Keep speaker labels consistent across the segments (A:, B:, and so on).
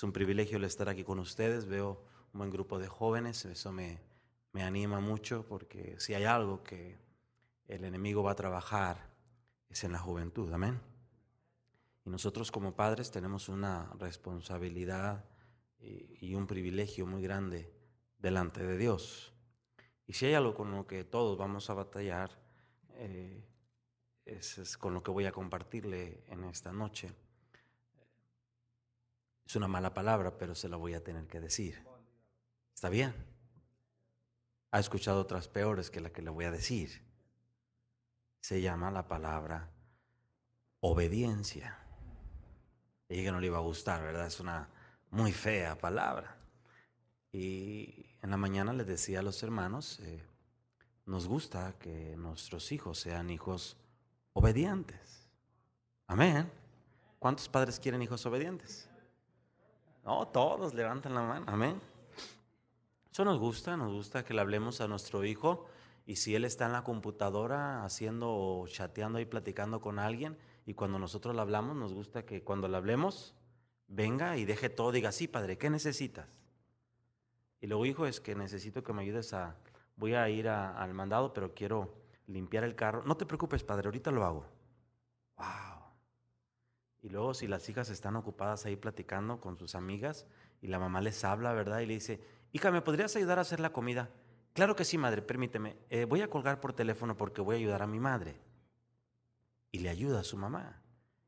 A: Es un privilegio el estar aquí con ustedes. Veo un buen grupo de jóvenes. Eso me, me anima mucho porque si hay algo que el enemigo va a trabajar es en la juventud. Amén. Y nosotros como padres tenemos una responsabilidad y, un privilegio muy grande delante de Dios. Y si hay algo con lo que todos vamos a batallar, eh, es con lo que voy a compartirle en esta noche. Es una mala palabra, pero se la voy a tener que decir. ¿Está bien? Ha escuchado otras peores que la que le voy a decir. Se llama la palabra obediencia. Y que no le iba a gustar, ¿verdad? Es una muy fea palabra. Y en la mañana les decía a los hermanos, eh, nos gusta que nuestros hijos sean hijos obedientes. Amén. ¿Cuántos padres quieren hijos obedientes? No, todos levantan la mano. Amén. Eso nos gusta, nos gusta que le hablemos a nuestro hijo y si él está en la computadora haciendo o chateando y platicando con alguien y cuando nosotros le hablamos, nos gusta que cuando le hablemos venga y deje todo, diga, sí, padre, ¿qué necesitas? Y luego, hijo, es que necesito que me ayudes a, voy a ir al mandado, pero quiero limpiar el carro. No te preocupes, padre, ahorita lo hago. Wow. Y luego si las hijas están ocupadas ahí platicando con sus amigas y la mamá les habla, ¿verdad? Y le dice, hija, ¿me podrías ayudar a hacer la comida? Claro que sí, madre, permíteme. Eh, voy a colgar por teléfono porque voy a ayudar a mi madre. Y le ayuda a su mamá.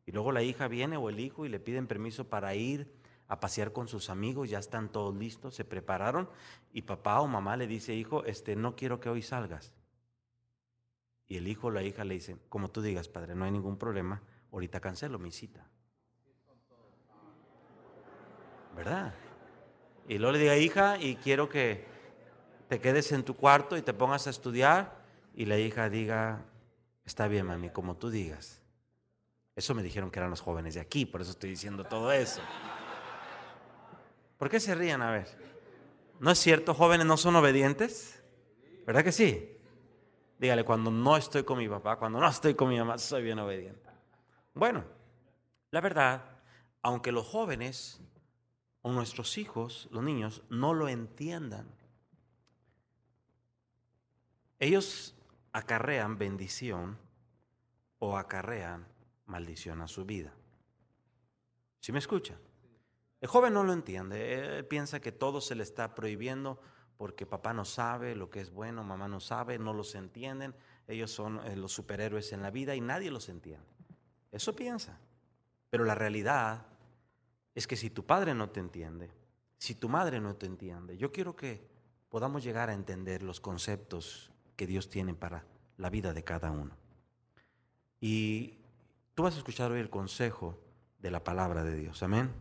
A: Y luego la hija viene o el hijo y le piden permiso para ir a pasear con sus amigos, ya están todos listos, se prepararon y papá o mamá le dice, hijo, este, no quiero que hoy salgas. Y el hijo o la hija le dice, como tú digas, padre, no hay ningún problema, ahorita cancelo mi cita. ¿Verdad? Y luego le diga, hija, y quiero que te quedes en tu cuarto y te pongas a estudiar. Y la hija diga, está bien, mami, como tú digas. Eso me dijeron que eran los jóvenes de aquí, por eso estoy diciendo todo eso. ¿Por qué se ríen? A ver. ¿No es cierto? ¿Jóvenes no son obedientes? ¿Verdad que sí? Dígale, cuando no estoy con mi papá, cuando no estoy con mi mamá, soy bien obediente. Bueno, la verdad, aunque los jóvenes o nuestros hijos, los niños, no lo entiendan, ellos acarrean bendición o acarrean maldición a su vida. ¿Sí me escuchan? El joven no lo entiende, él piensa que todo se le está prohibiendo porque papá no sabe lo que es bueno, mamá no sabe, no los entienden, ellos son eh, los superhéroes en la vida y nadie los entiende. Eso piensa. Pero la realidad es que si tu padre no te entiende, si tu madre no te entiende, yo quiero que podamos llegar a entender los conceptos que Dios tiene para la vida de cada uno. Y tú vas a escuchar hoy el consejo de la palabra de Dios, amén.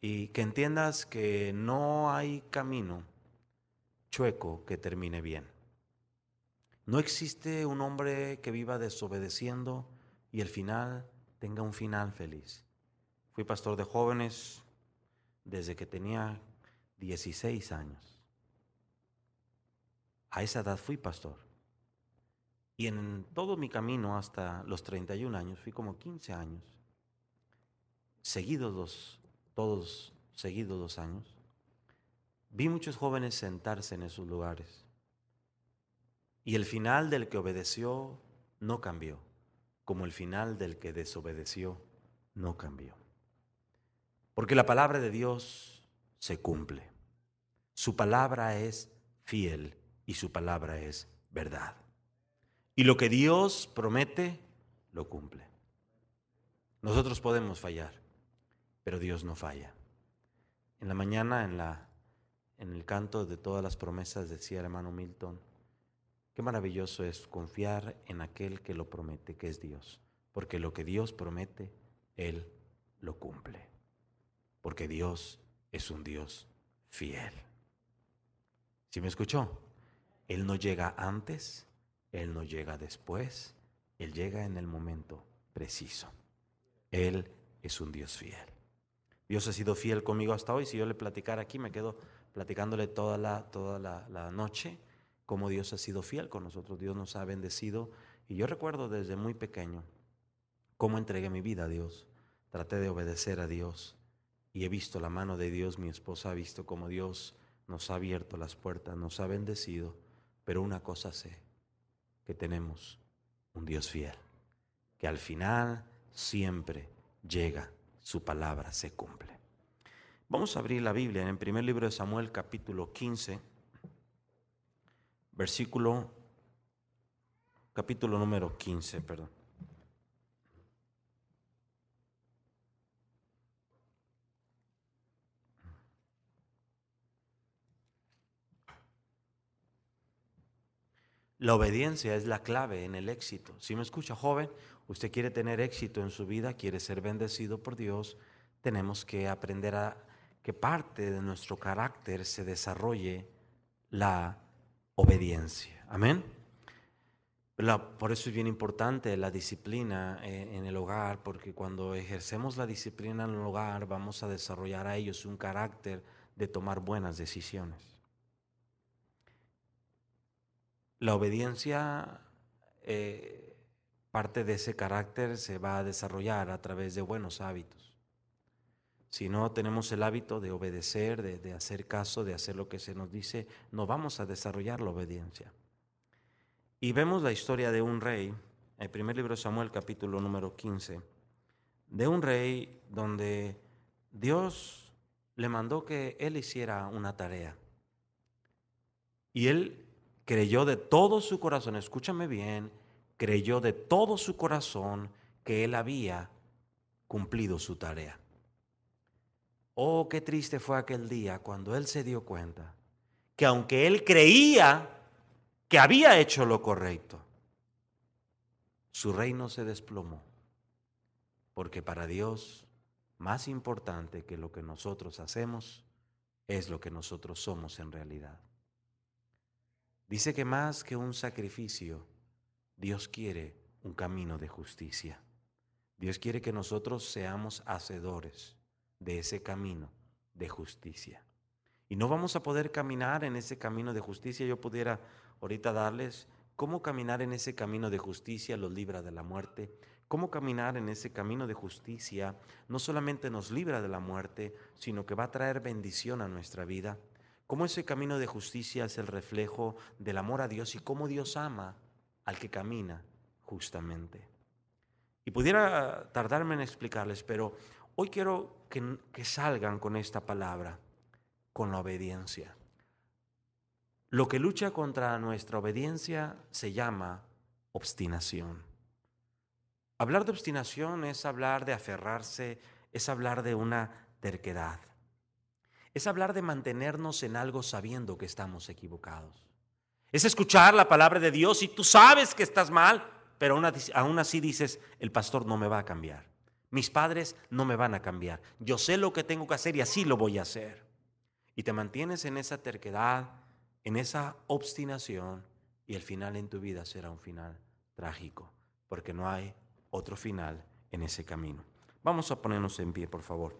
A: Y que entiendas que no hay camino chueco que termine bien. No existe un hombre que viva desobedeciendo y el final tenga un final feliz. Fui pastor de jóvenes desde que tenía 16 años. A esa edad fui pastor. Y en todo mi camino hasta los 31 años, fui como 15 años, seguidos dos, todos seguidos dos años, vi muchos jóvenes sentarse en esos lugares. Y el final del que obedeció no cambió como el final del que desobedeció no cambió. Porque la palabra de Dios se cumple. Su palabra es fiel y su palabra es verdad. Y lo que Dios promete, lo cumple. Nosotros podemos fallar, pero Dios no falla. En la mañana, en, la, en el canto de todas las promesas, decía el hermano Milton, qué maravilloso es confiar en aquel que lo promete, que es Dios, porque lo que Dios promete, Él lo cumple, porque Dios es un Dios fiel. ¿Sí me escuchó? Él no llega antes, Él no llega después, Él llega en el momento preciso. Él es un Dios fiel. Dios ha sido fiel conmigo hasta hoy. Si yo le platicara aquí, me quedo platicándole toda la, toda la, noche cómo Dios ha sido fiel con nosotros. Dios nos ha bendecido. Y yo recuerdo desde muy pequeño cómo entregué mi vida a Dios. Traté de obedecer a Dios. Y he visto la mano de Dios. Mi esposa ha visto cómo Dios nos ha abierto las puertas, nos ha bendecido. Pero una cosa sé, que tenemos un Dios fiel. Que al final siempre llega su palabra se cumple. Vamos a abrir la Biblia en el primer libro de Samuel capítulo 15, versículo, capítulo número 15, perdón. La obediencia es la clave en el éxito. Si me escucha, joven, usted quiere tener éxito en su vida, quiere ser bendecido por Dios, tenemos que aprender a que parte de nuestro carácter se desarrolle la obediencia. Amén. por eso es bien importante la disciplina eh, en el hogar, porque cuando ejercemos la disciplina en el hogar vamos a desarrollar a ellos un carácter de tomar buenas decisiones. La obediencia eh, parte de ese carácter se va a desarrollar a través de buenos hábitos. Si no tenemos el hábito de obedecer, de, hacer caso, de hacer lo que se nos dice, no vamos a desarrollar la obediencia. Y vemos la historia de un rey, el primer libro de Samuel, capítulo número 15, de un rey donde Dios le mandó que él hiciera una tarea. Y él creyó de todo su corazón, escúchame bien, creyó de todo su corazón que él había cumplido su tarea. Oh, qué triste fue aquel día cuando él se dio cuenta que aunque él creía que había hecho lo correcto, su reino se desplomó. Porque para Dios, más importante que lo que nosotros hacemos es lo que nosotros somos en realidad. Dice que más que un sacrificio, Dios quiere un camino de justicia. Dios quiere que nosotros seamos hacedores de ese camino de justicia. Y no vamos a poder caminar en ese camino de justicia. Yo pudiera ahorita darles cómo caminar en ese camino de justicia los libra de la muerte. Cómo caminar en ese camino de justicia no solamente nos libra de la muerte, sino que va a traer bendición a nuestra vida. Cómo ese camino de justicia es el reflejo del amor a Dios y cómo Dios ama al que camina justamente. Y pudiera tardarme en explicarles, pero hoy quiero que, salgan con esta palabra, con la obediencia. Lo que lucha contra nuestra obediencia se llama obstinación. Hablar de obstinación es hablar de aferrarse, es hablar de una terquedad. Es hablar de mantenernos en algo sabiendo que estamos equivocados. Es escuchar la palabra de Dios y tú sabes que estás mal, pero aún así dices, el pastor no me va a cambiar. Mis padres no me van a cambiar. Yo sé lo que tengo que hacer y así lo voy a hacer. Y te mantienes en esa terquedad, en esa obstinación y el final en tu vida será un final trágico, porque no hay otro final en ese camino. Vamos a ponernos en pie, por favor.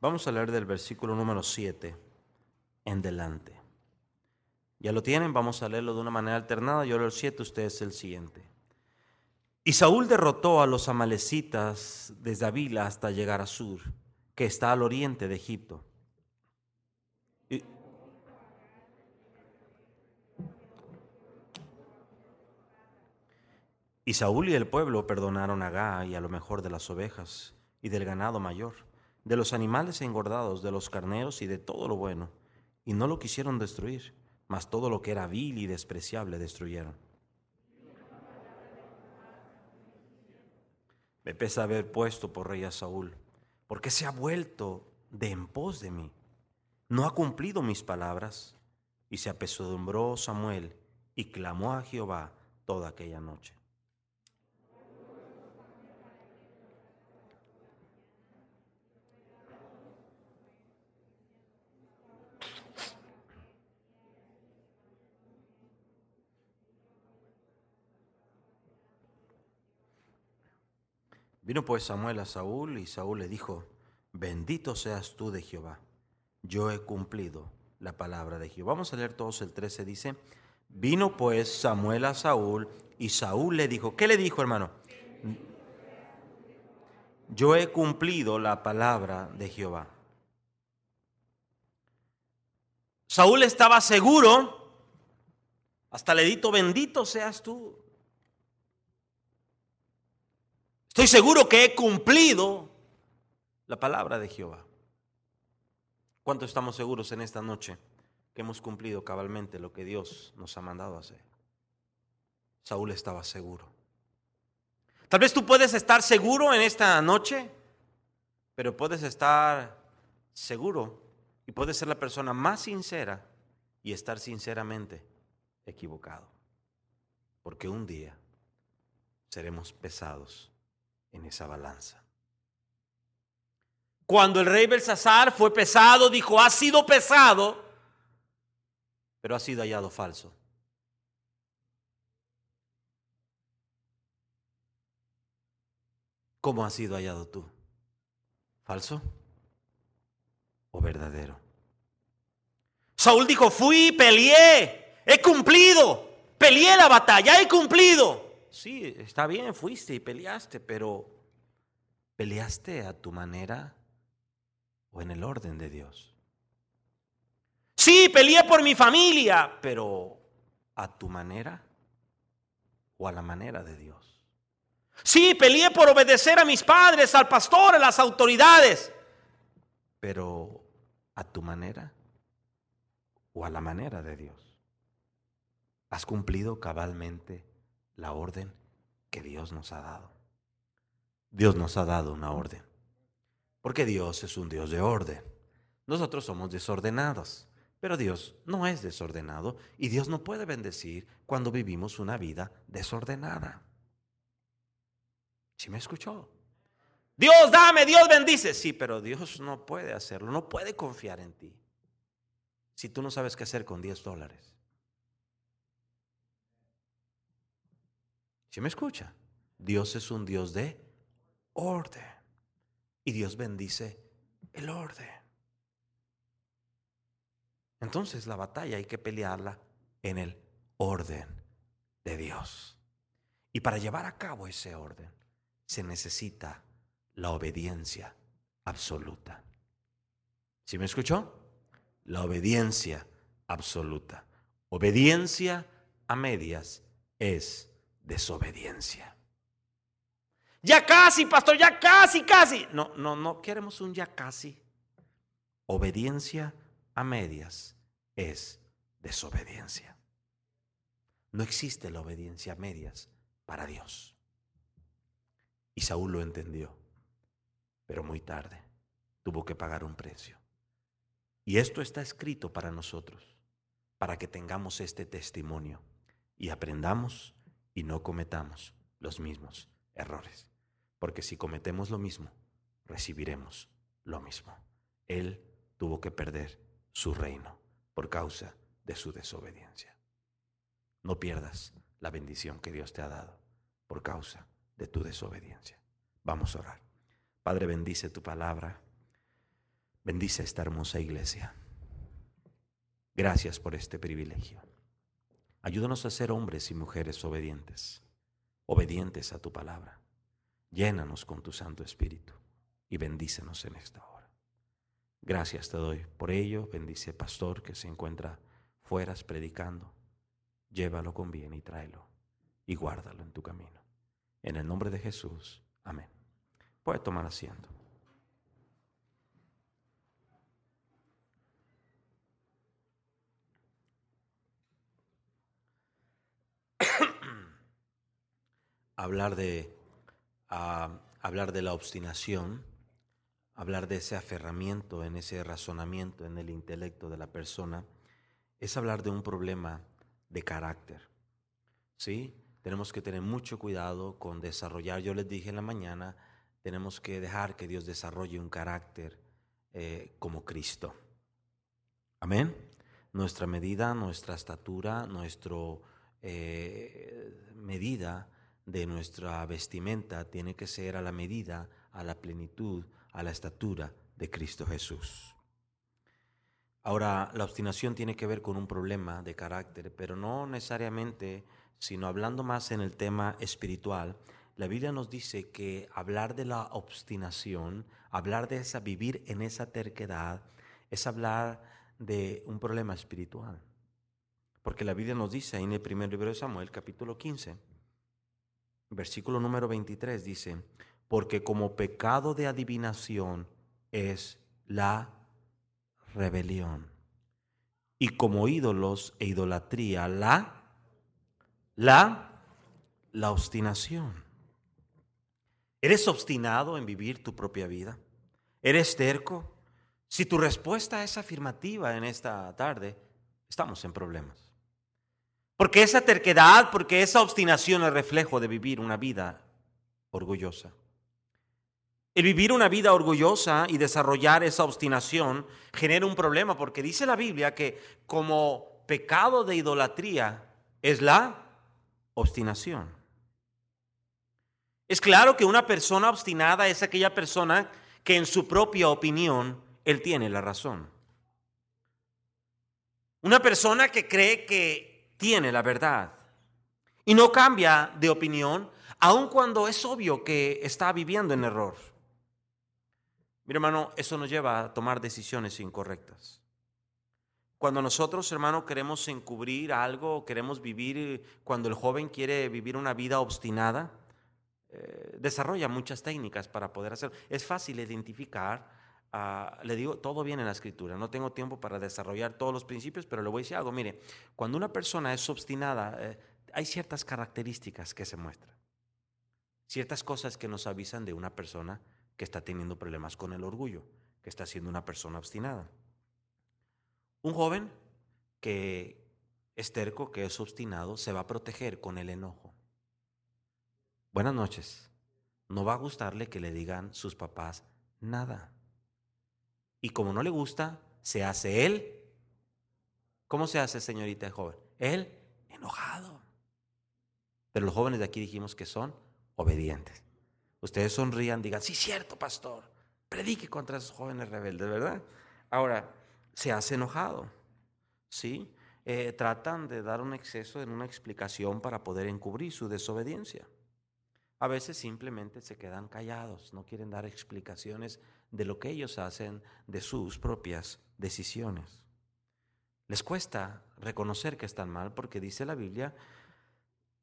A: Vamos a leer del versículo número 7 en delante. Ya lo tienen, vamos a leerlo de una manera alternada. Yo leo el 7, ustedes el siguiente. Y Saúl derrotó a los amalecitas desde Avila hasta llegar a Sur, que está al oriente de Egipto. Y, Saúl y el pueblo perdonaron a Gá y a lo mejor de las ovejas y del ganado mayor de los animales engordados, de los carneros y de todo lo bueno, y no lo quisieron destruir, mas todo lo que era vil y despreciable destruyeron. Me pesa haber puesto por rey a Saúl, porque se ha vuelto de en pos de mí. No ha cumplido mis palabras. Y se apesadumbró Samuel y clamó a Jehová toda aquella noche. Vino pues Samuel a Saúl y Saúl le dijo, bendito seas tú de Jehová, yo he cumplido la palabra de Jehová. Vamos a leer todos el 13, dice, vino pues Samuel a Saúl y Saúl le dijo, ¿qué le dijo hermano? Yo he cumplido la palabra de Jehová. Saúl estaba seguro, hasta le dito, bendito seas tú Estoy seguro que he cumplido la palabra de Jehová. ¿Cuánto estamos seguros en esta noche que hemos cumplido cabalmente lo que Dios nos ha mandado hacer? Saúl estaba seguro. Tal vez tú puedes estar seguro en esta noche, pero puedes estar seguro y puedes ser la persona más sincera y estar sinceramente equivocado. Porque un día seremos pesados en esa balanza. Cuando el rey Belsasar fue pesado, dijo, ha sido pesado, pero ha sido hallado falso. ¿Cómo has sido hallado tú? ¿Falso o verdadero? Saúl dijo, fui, peleé, he cumplido, peleé la batalla, he cumplido. Sí, está bien, fuiste y peleaste, pero ¿peleaste a tu manera o en el orden de Dios? Sí, peleé por mi familia, pero ¿a tu manera o a la manera de Dios? Sí, peleé por obedecer a mis padres, al pastor, a las autoridades, pero ¿a tu manera o a la manera de Dios? ¿Has cumplido cabalmente la orden que Dios nos ha dado. Dios nos ha dado una orden. Porque Dios es un Dios de orden. Nosotros somos desordenados. Pero Dios no es desordenado y Dios no puede bendecir cuando vivimos una vida desordenada. ¿Sí me escuchó? Dios dame, Dios bendice. Sí, pero Dios no puede hacerlo, no puede confiar en ti. Si tú no sabes qué hacer con 10 dólares. ¿Sí me escucha? Dios es un Dios de orden. Y Dios bendice el orden. Entonces la batalla hay que pelearla en el orden de Dios. Y para llevar a cabo ese orden se necesita la obediencia absoluta. ¿Sí me escuchó? La obediencia absoluta. Obediencia a medias es desobediencia. Ya casi, pastor, ya casi, casi. No, no, no queremos un ya casi. Obediencia a medias es desobediencia. No existe la obediencia a medias para Dios. Y Saúl lo entendió, pero muy tarde tuvo que pagar un precio. Y esto está escrito para nosotros, para que tengamos este testimonio y aprendamos y no cometamos los mismos errores. Porque si cometemos lo mismo, recibiremos lo mismo. Él tuvo que perder su reino por causa de su desobediencia. No pierdas la bendición que Dios te ha dado por causa de tu desobediencia. Vamos a orar. Padre, bendice tu palabra. Bendice esta hermosa iglesia. Gracias por este privilegio. Ayúdanos a ser hombres y mujeres obedientes, obedientes a tu palabra. Llénanos con tu Santo Espíritu y bendícenos en esta hora. Gracias te doy por ello. Bendice pastor que se encuentra fuera predicando. Llévalo con bien y tráelo y guárdalo en tu camino. En el nombre de Jesús. Amén. Puede tomar asiento. Hablar de ah, hablar de la obstinación, hablar de ese aferramiento, en ese razonamiento, en el intelecto de la persona, es hablar de un problema de carácter. ¿Sí? Tenemos que tener mucho cuidado con desarrollar, yo les dije en la mañana, tenemos que dejar que Dios desarrolle un carácter eh, como Cristo. Amén. Nuestra medida, nuestra estatura, nuestra eh, medida de nuestra vestimenta tiene que ser a la medida, a la plenitud, a la estatura de Cristo Jesús. Ahora, la obstinación tiene que ver con un problema de carácter, pero no necesariamente sino hablando más en el tema espiritual, la Biblia nos dice que hablar de la obstinación, hablar de esa, vivir en esa terquedad, es hablar de un problema espiritual. Porque la Biblia nos dice en el primer libro de Samuel, capítulo 15, versículo número 23, dice, porque como pecado de adivinación es la rebelión, y como ídolos e idolatría la la, la obstinación. ¿Eres obstinado en vivir tu propia vida? ¿Eres terco? Si tu respuesta es afirmativa en esta tarde, estamos en problemas. Porque esa terquedad, porque esa obstinación es reflejo de vivir una vida orgullosa. El vivir una vida orgullosa y desarrollar esa obstinación genera un problema porque dice la Biblia que como pecado de idolatría es la obstinación. Es claro que una persona obstinada es aquella persona que en su propia opinión él tiene la razón. Una persona que cree que tiene la verdad y no cambia de opinión aun cuando es obvio que está viviendo en error. Mi hermano, eso nos lleva a tomar decisiones incorrectas. Cuando nosotros, hermano, queremos encubrir algo, queremos vivir, cuando el joven quiere vivir una vida obstinada, eh, desarrolla muchas técnicas para poder hacerlo. Es fácil identificar, le digo, todo viene en la escritura, no tengo tiempo para desarrollar todos los principios, pero le voy a decir algo, mire, cuando una persona es obstinada, eh, hay ciertas características que se muestran, ciertas cosas que nos avisan de una persona que está teniendo problemas con el orgullo, que está siendo una persona obstinada. Un joven que es terco, que es obstinado, se va a proteger con el enojo. Buenas noches. No va a gustarle que le digan sus papás nada. Y como no le gusta, se hace él. ¿Cómo se hace, señorita joven? Él enojado. Pero los jóvenes de aquí dijimos que son obedientes. Ustedes sonrían, digan, sí, cierto, pastor. Predique contra esos jóvenes rebeldes, ¿verdad? Ahora, se hace enojado. ¿Sí? Eh, tratan de dar un exceso en una explicación para poder encubrir su desobediencia. A veces simplemente se quedan callados, no quieren dar explicaciones de lo que ellos hacen, de sus propias decisiones. Les cuesta reconocer que están mal porque dice la Biblia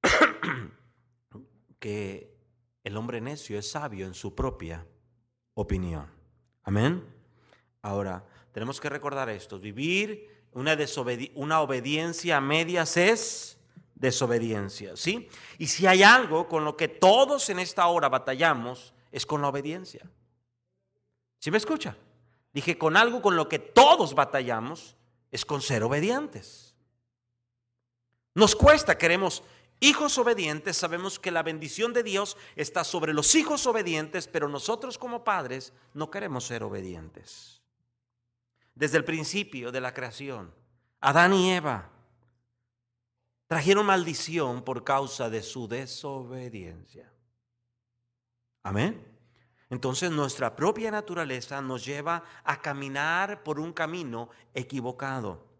A: que el hombre necio es sabio en su propia opinión. Amén. Ahora, tenemos que recordar esto. Vivir una, una obediencia a medias es desobediencia, ¿sí? Y si hay algo con lo que todos en esta hora batallamos, es con la obediencia. ¿Sí me escucha? Dije, con algo con lo que todos batallamos, es con ser obedientes. Nos cuesta, queremos hijos obedientes, sabemos que la bendición de Dios está sobre los hijos obedientes, pero nosotros como padres no queremos ser obedientes desde el principio de la creación. Adán y Eva trajeron maldición por causa de su desobediencia. Amén. Entonces nuestra propia naturaleza nos lleva a caminar por un camino equivocado.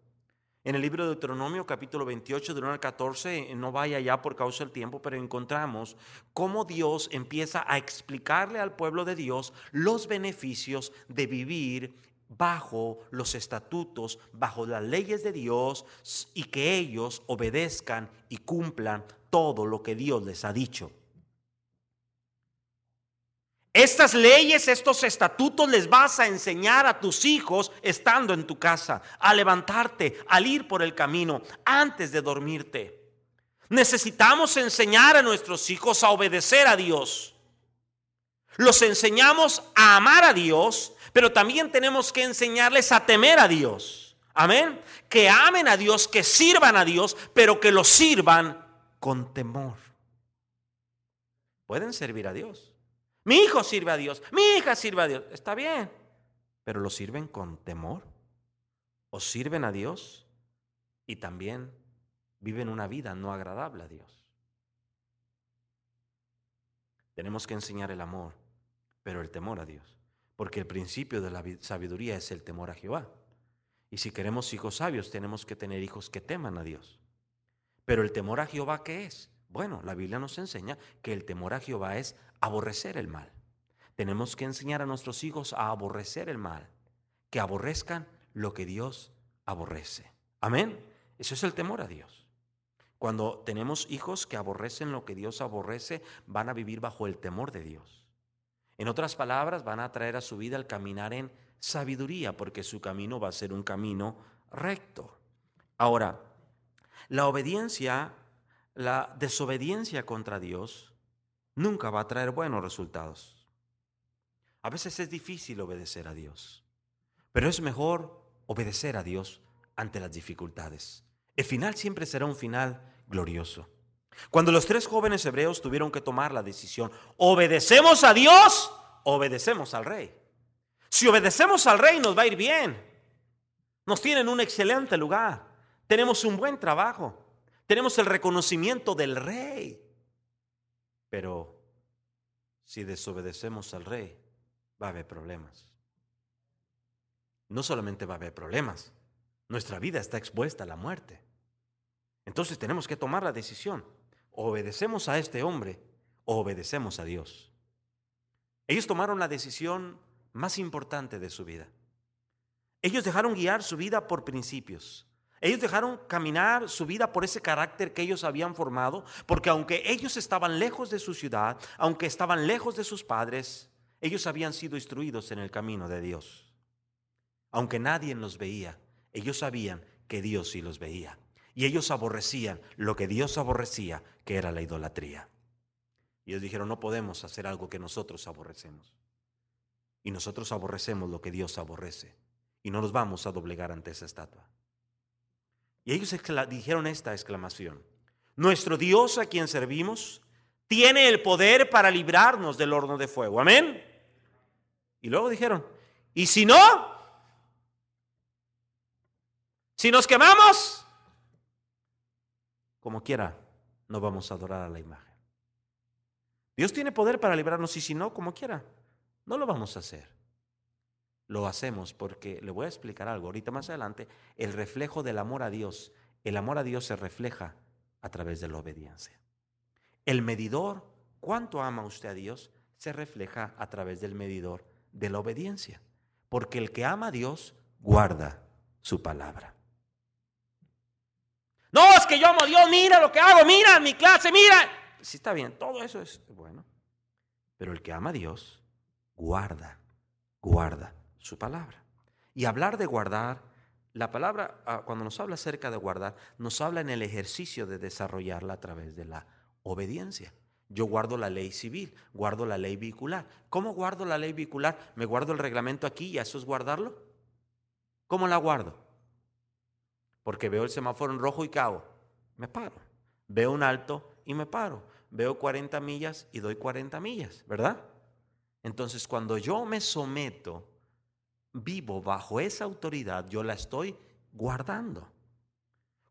A: En el libro de Deuteronomio capítulo 28, de 1 al 14, no vaya ya por causa del tiempo, pero encontramos cómo Dios empieza a explicarle al pueblo de Dios los beneficios de vivir bajo los estatutos, bajo las leyes de Dios y que ellos obedezcan y cumplan todo lo que Dios les ha dicho. Estas leyes, estos estatutos les vas a enseñar a tus hijos estando en tu casa, a levantarte, al ir por el camino, antes de dormirte. Necesitamos enseñar a nuestros hijos a obedecer a Dios. Los enseñamos a amar a Dios, pero también tenemos que enseñarles a temer a Dios. Amén. Que amen a Dios, que sirvan a Dios, pero que lo sirvan con temor. Pueden servir a Dios. Mi hijo sirve a Dios, mi hija sirve a Dios. Está bien, pero lo sirven con temor. O sirven a Dios y también viven una vida no agradable a Dios. Tenemos que enseñar el amor, pero el temor a Dios. Porque el principio de la sabiduría es el temor a Jehová. Y si queremos hijos sabios, tenemos que tener hijos que teman a Dios. Pero el temor a Jehová, ¿qué es? Bueno, la Biblia nos enseña que el temor a Jehová es aborrecer el mal. Tenemos que enseñar a nuestros hijos a aborrecer el mal, que aborrezcan lo que Dios aborrece. Amén. Eso es el temor a Dios. Cuando tenemos hijos que aborrecen lo que Dios aborrece, van a vivir bajo el temor de Dios. En otras palabras, van a traer a su vida el caminar en sabiduría, porque su camino va a ser un camino recto. Ahora, la obediencia, la desobediencia contra Dios, nunca va a traer buenos resultados. A veces es difícil obedecer a Dios, pero es mejor obedecer a Dios ante las dificultades. El final siempre será un final glorioso. Cuando los tres jóvenes hebreos tuvieron que tomar la decisión, ¿obedecemos a Dios? Obedecemos al rey. Si obedecemos al rey nos va a ir bien. Nos tienen un excelente lugar. Tenemos un buen trabajo. Tenemos el reconocimiento del rey. Pero si desobedecemos al rey, va a haber problemas. No solamente va a haber problemas, nuestra vida está expuesta a la muerte. Entonces tenemos que tomar la decisión. Obedecemos a este hombre o obedecemos a Dios. Ellos tomaron la decisión más importante de su vida. Ellos dejaron guiar su vida por principios. Ellos dejaron caminar su vida por ese carácter que ellos habían formado, porque aunque ellos estaban lejos de su ciudad, aunque estaban lejos de sus padres, ellos habían sido instruidos en el camino de Dios. Aunque nadie los veía, ellos sabían que Dios sí los veía. Y ellos aborrecían lo que Dios aborrecía, que era la idolatría. Y ellos dijeron, no podemos hacer algo que nosotros aborrecemos. Y nosotros aborrecemos lo que Dios aborrece. Y no nos vamos a doblegar ante esa estatua. Y ellos dijeron esta exclamación. Nuestro Dios a quien servimos tiene el poder para librarnos del horno de fuego. Amén. Y luego dijeron, ¿y si no? Si nos quemamos, como quiera, no vamos a adorar a la imagen. Dios tiene poder para librarnos y si no, como quiera, no lo vamos a hacer. Lo hacemos porque, le voy a explicar algo ahorita más adelante, el reflejo del amor a Dios, el amor a Dios se refleja a través de la obediencia. El medidor, cuánto ama usted a Dios, se refleja a través del medidor de la obediencia. Porque el que ama a Dios guarda su palabra. No, es que yo amo a Dios, mira lo que hago, mira mi clase, mira. Sí está bien, todo eso es bueno. Pero el que ama a Dios guarda, guarda su palabra. Y hablar de guardar, la palabra, ah, cuando nos habla acerca de guardar, nos habla en el ejercicio de desarrollarla a través de la obediencia. Yo guardo la ley civil, guardo la ley vehicular. ¿Cómo guardo la ley vehicular? ¿Me guardo el reglamento aquí y eso es guardarlo? ¿Cómo la guardo? Porque veo el semáforo en rojo y cago, me paro. Veo un alto y me paro. Veo 40 millas y doy 40 millas, ¿verdad? Entonces, cuando yo me someto vivo bajo esa autoridad, yo la estoy guardando.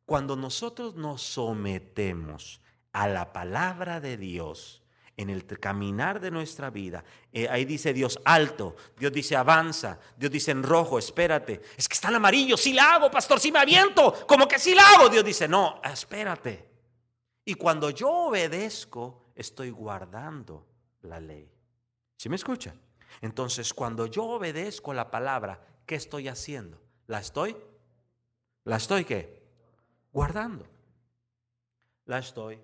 A: Cuando nosotros nos sometemos a la palabra de Dios, en el caminar de nuestra vida. Eh, ahí dice Dios alto, Dios dice avanza, Dios dice en rojo, espérate. Es que está en amarillo, sí la hago, pastor, sí me aviento, como que sí la hago. Dios dice, no, espérate. Y cuando yo obedezco, estoy guardando la ley. ¿Sí me escucha? Entonces, cuando yo obedezco la palabra, ¿qué estoy haciendo? ¿La estoy? ¿La estoy qué? Guardando. La estoy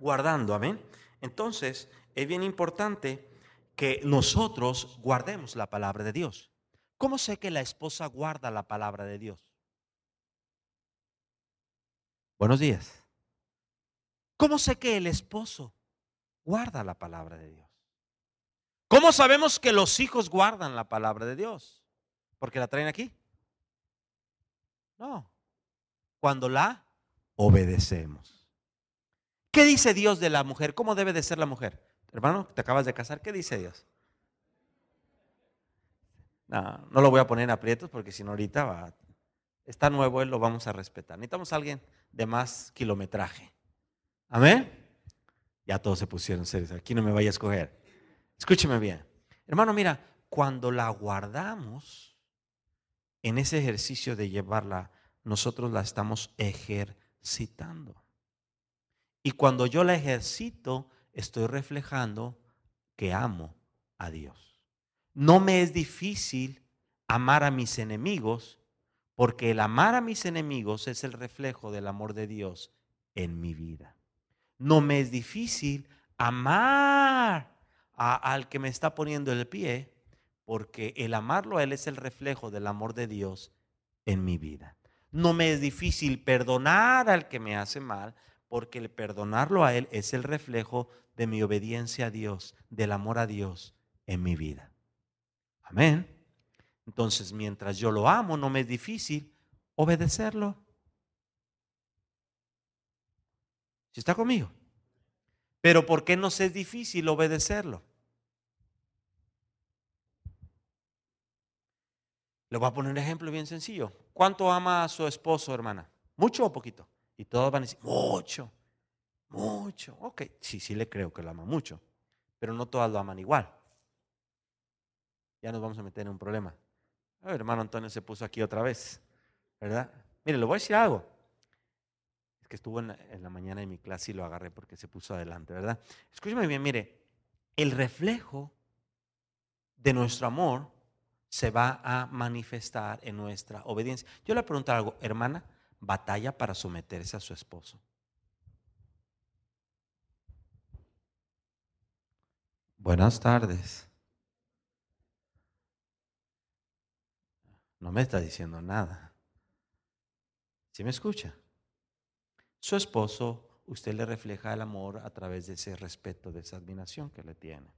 A: guardando, amén. Entonces, es bien importante que nosotros guardemos la palabra de Dios. ¿Cómo sé que la esposa guarda la palabra de Dios? Buenos días. ¿Cómo sé que el esposo guarda la palabra de Dios? ¿Cómo sabemos que los hijos guardan la palabra de Dios? ¿Porque la traen aquí? No. Cuando la obedecemos. ¿Qué dice Dios de la mujer? ¿Cómo debe de ser la mujer? Hermano, te acabas de casar, ¿qué dice Dios? No, no lo voy a poner en aprietos porque si no ahorita va, está nuevo, él lo vamos a respetar. Necesitamos a alguien de más kilometraje. Amén. Ya todos se pusieron serios. Aquí no me vaya a escoger. Escúcheme bien. Hermano, mira, cuando la guardamos en ese ejercicio de llevarla, nosotros la estamos ejercitando. Y cuando yo la ejercito, estoy reflejando que amo a Dios. No me es difícil amar a mis enemigos, porque el amar a mis enemigos es el reflejo del amor de Dios en mi vida. No me es difícil amar al que me está poniendo el pie, porque el amarlo a Él es el reflejo del amor de Dios en mi vida. No me es difícil perdonar al que me hace mal, porque el perdonarlo a Él es el reflejo de mi obediencia a Dios, del amor a Dios en mi vida. Amén. Entonces, mientras yo lo amo, no me es difícil obedecerlo. ¿Si está conmigo? Pero ¿por qué no es difícil obedecerlo? Le voy a poner un ejemplo bien sencillo. ¿Cuánto ama a su esposo, hermana? ¿Mucho o poquito? Y todos van a decir, mucho, mucho. Ok, sí, sí le creo que lo ama mucho, pero no todas lo aman igual. Ya nos vamos a meter en un problema. El hermano Antonio se puso aquí otra vez, ¿verdad? Mire, le voy a decir algo. Es que estuvo en la mañana en mi clase y lo agarré porque se puso adelante, ¿verdad? Escúcheme bien, mire, el reflejo de nuestro amor se va a manifestar en nuestra obediencia. Yo le pregunto algo, hermana, batalla para someterse a su esposo. Buenas tardes. No me está diciendo nada. ¿Sí me escucha? Su esposo, usted le refleja el amor a través de ese respeto, de esa admiración que le tiene.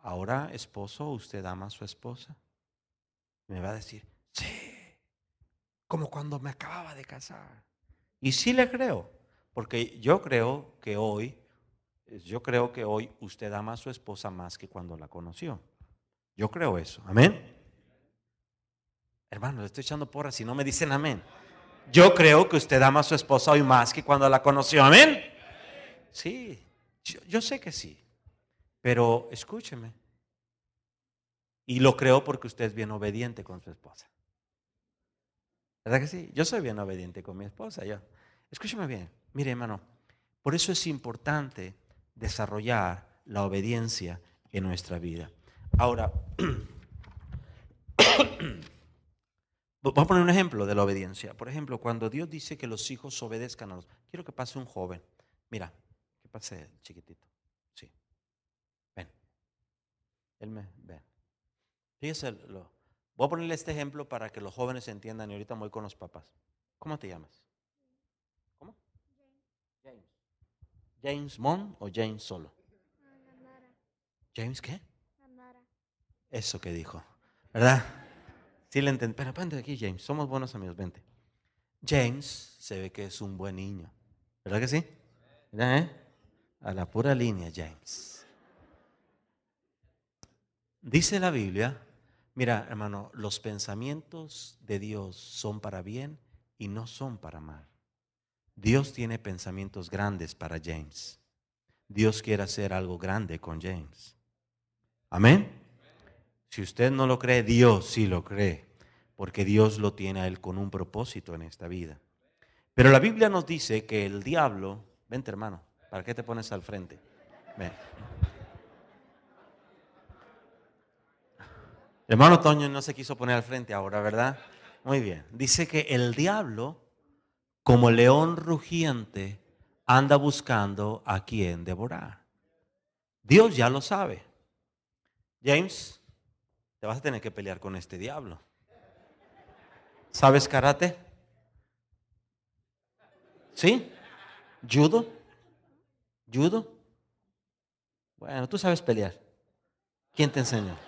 A: Ahora, esposo, ¿usted ama a su esposa? Me va a decir, sí, como cuando me acababa de casar. Y sí le creo, porque yo creo que hoy, yo creo que hoy usted ama a su esposa más que cuando la conoció. Yo creo eso. Amén. Hermano, le estoy echando porras si no me dicen amén. Yo creo que usted ama a su esposa hoy más que cuando la conoció. Amén. Sí, yo, yo sé que sí. Pero escúcheme. Y lo creo porque usted es bien obediente con su esposa. ¿Verdad que sí? Yo soy bien obediente con mi esposa. Yo. Escúcheme bien. Mire, hermano, por eso es importante desarrollar la obediencia en nuestra vida. Ahora, voy a poner un ejemplo de la obediencia. Por ejemplo, cuando Dios dice que los hijos obedezcan a los... Quiero que pase un joven. Mira, que pase el chiquitito. Sí. Ven. Él me... Ven. Fíjese, lo, voy a ponerle este ejemplo para que los jóvenes entiendan y ahorita voy con los papás. ¿Cómo te llamas? ¿Cómo? James. ¿James Mon o James solo? ¿James qué? Eso que dijo, ¿verdad? Sí le entendí. Pero vente aquí, James. Somos buenos amigos, vente. James se ve que es un buen niño. ¿Verdad que sí? ¿Verdad, eh? A la pura línea, James. Dice la Biblia Mira, hermano, los pensamientos de Dios son para bien y no son para mal. Dios tiene pensamientos grandes para James. Dios quiere hacer algo grande con James. Amén. Si usted no lo cree, Dios sí lo cree, porque Dios lo tiene a él con un propósito en esta vida. Pero la Biblia nos dice que el diablo, vente hermano, ¿para qué te pones al frente? Ven. Hermano Toño no se quiso poner al frente ahora, ¿verdad? Muy bien. Dice que el diablo, como león rugiente, anda buscando a quien devorar. Dios ya lo sabe. James, te vas a tener que pelear con este diablo. ¿Sabes karate? ¿Sí? ¿Judo? ¿Judo? Bueno, tú sabes pelear. ¿Quién te enseñó?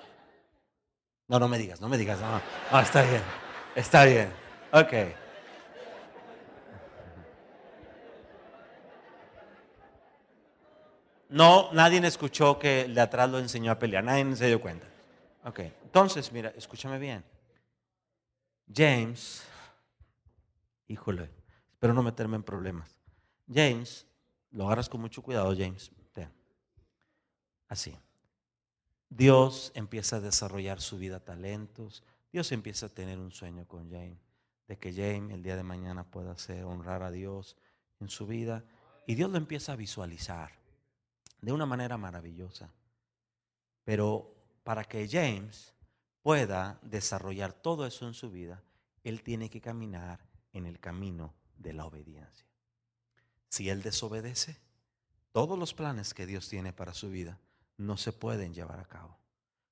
A: No, no me digas, no me digas. No, no está bien. Está bien. Ok. No, nadie escuchó que de atrás lo enseñó a pelear. Nadie se dio cuenta. Ok. Entonces, mira, escúchame bien. James, híjole, espero no meterme en problemas. James, lo agarras con mucho cuidado, James. Así. Dios empieza a desarrollar su vida talentos. Dios empieza a tener un sueño con James, de que James el día de mañana pueda hacer honrar a Dios en su vida. Y Dios lo empieza a visualizar de una manera maravillosa. Pero para que James pueda desarrollar todo eso en su vida, él tiene que caminar en el camino de la obediencia. Si él desobedece, todos los planes que Dios tiene para su vida no se pueden llevar a cabo.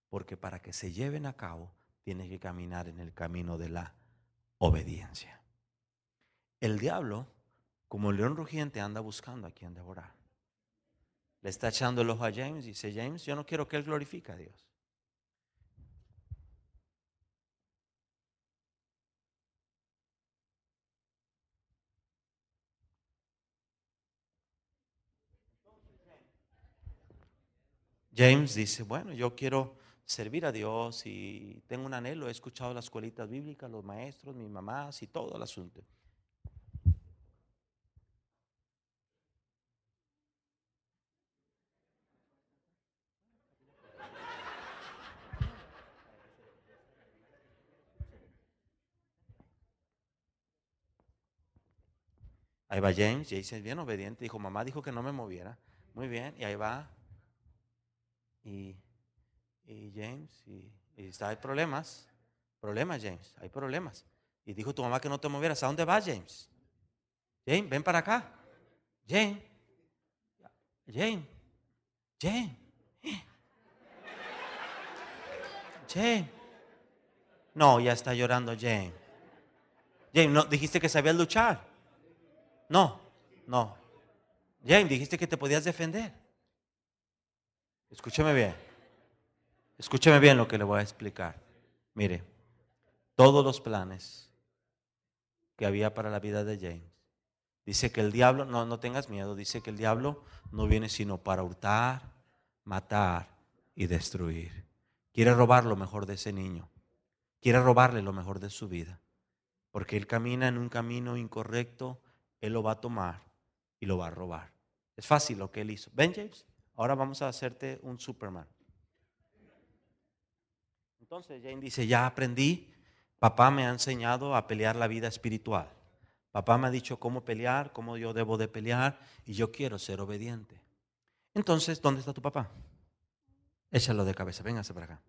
A: Porque para que se lleven a cabo, tiene que caminar en el camino de la obediencia. El diablo, como león rugiente, anda buscando a quien devorar. Le está echando el ojo a James y dice, James, yo no quiero que él glorifique a Dios. James dice, bueno, yo quiero servir a Dios y tengo un anhelo, he escuchado las escuelitas bíblicas, los maestros, mis mamás y todo el asunto. Ahí va James, James es bien obediente, dijo, mamá dijo que no me moviera. Muy bien, y ahí va y, James, y, está, hay problemas, problemas James, hay problemas. Y dijo tu mamá que no te movieras, ¿a dónde vas James? James, ven para acá. James, James, James, James. No, ya está llorando James. James, ¿no, dijiste que sabías luchar. No, no. James, dijiste que te podías defender. Escúcheme bien. Escúcheme bien lo que le voy a explicar. Mire, todos los planes que había para la vida de James. Dice que el diablo, no, no tengas miedo, dice que el diablo no viene sino para hurtar, matar y destruir. Quiere robar lo mejor de ese niño. Quiere robarle lo mejor de su vida. Porque él camina en un camino incorrecto, él lo va a tomar y lo va a robar. Es fácil lo que él hizo. ¿Ven, James? Ahora vamos a hacerte un Superman. Entonces Jane dice, ya aprendí, papá me ha enseñado a pelear la vida espiritual. Papá me ha dicho cómo pelear, cómo yo debo de pelear y yo quiero ser obediente. Entonces, ¿dónde está tu papá? Échalo de cabeza, véngase para acá.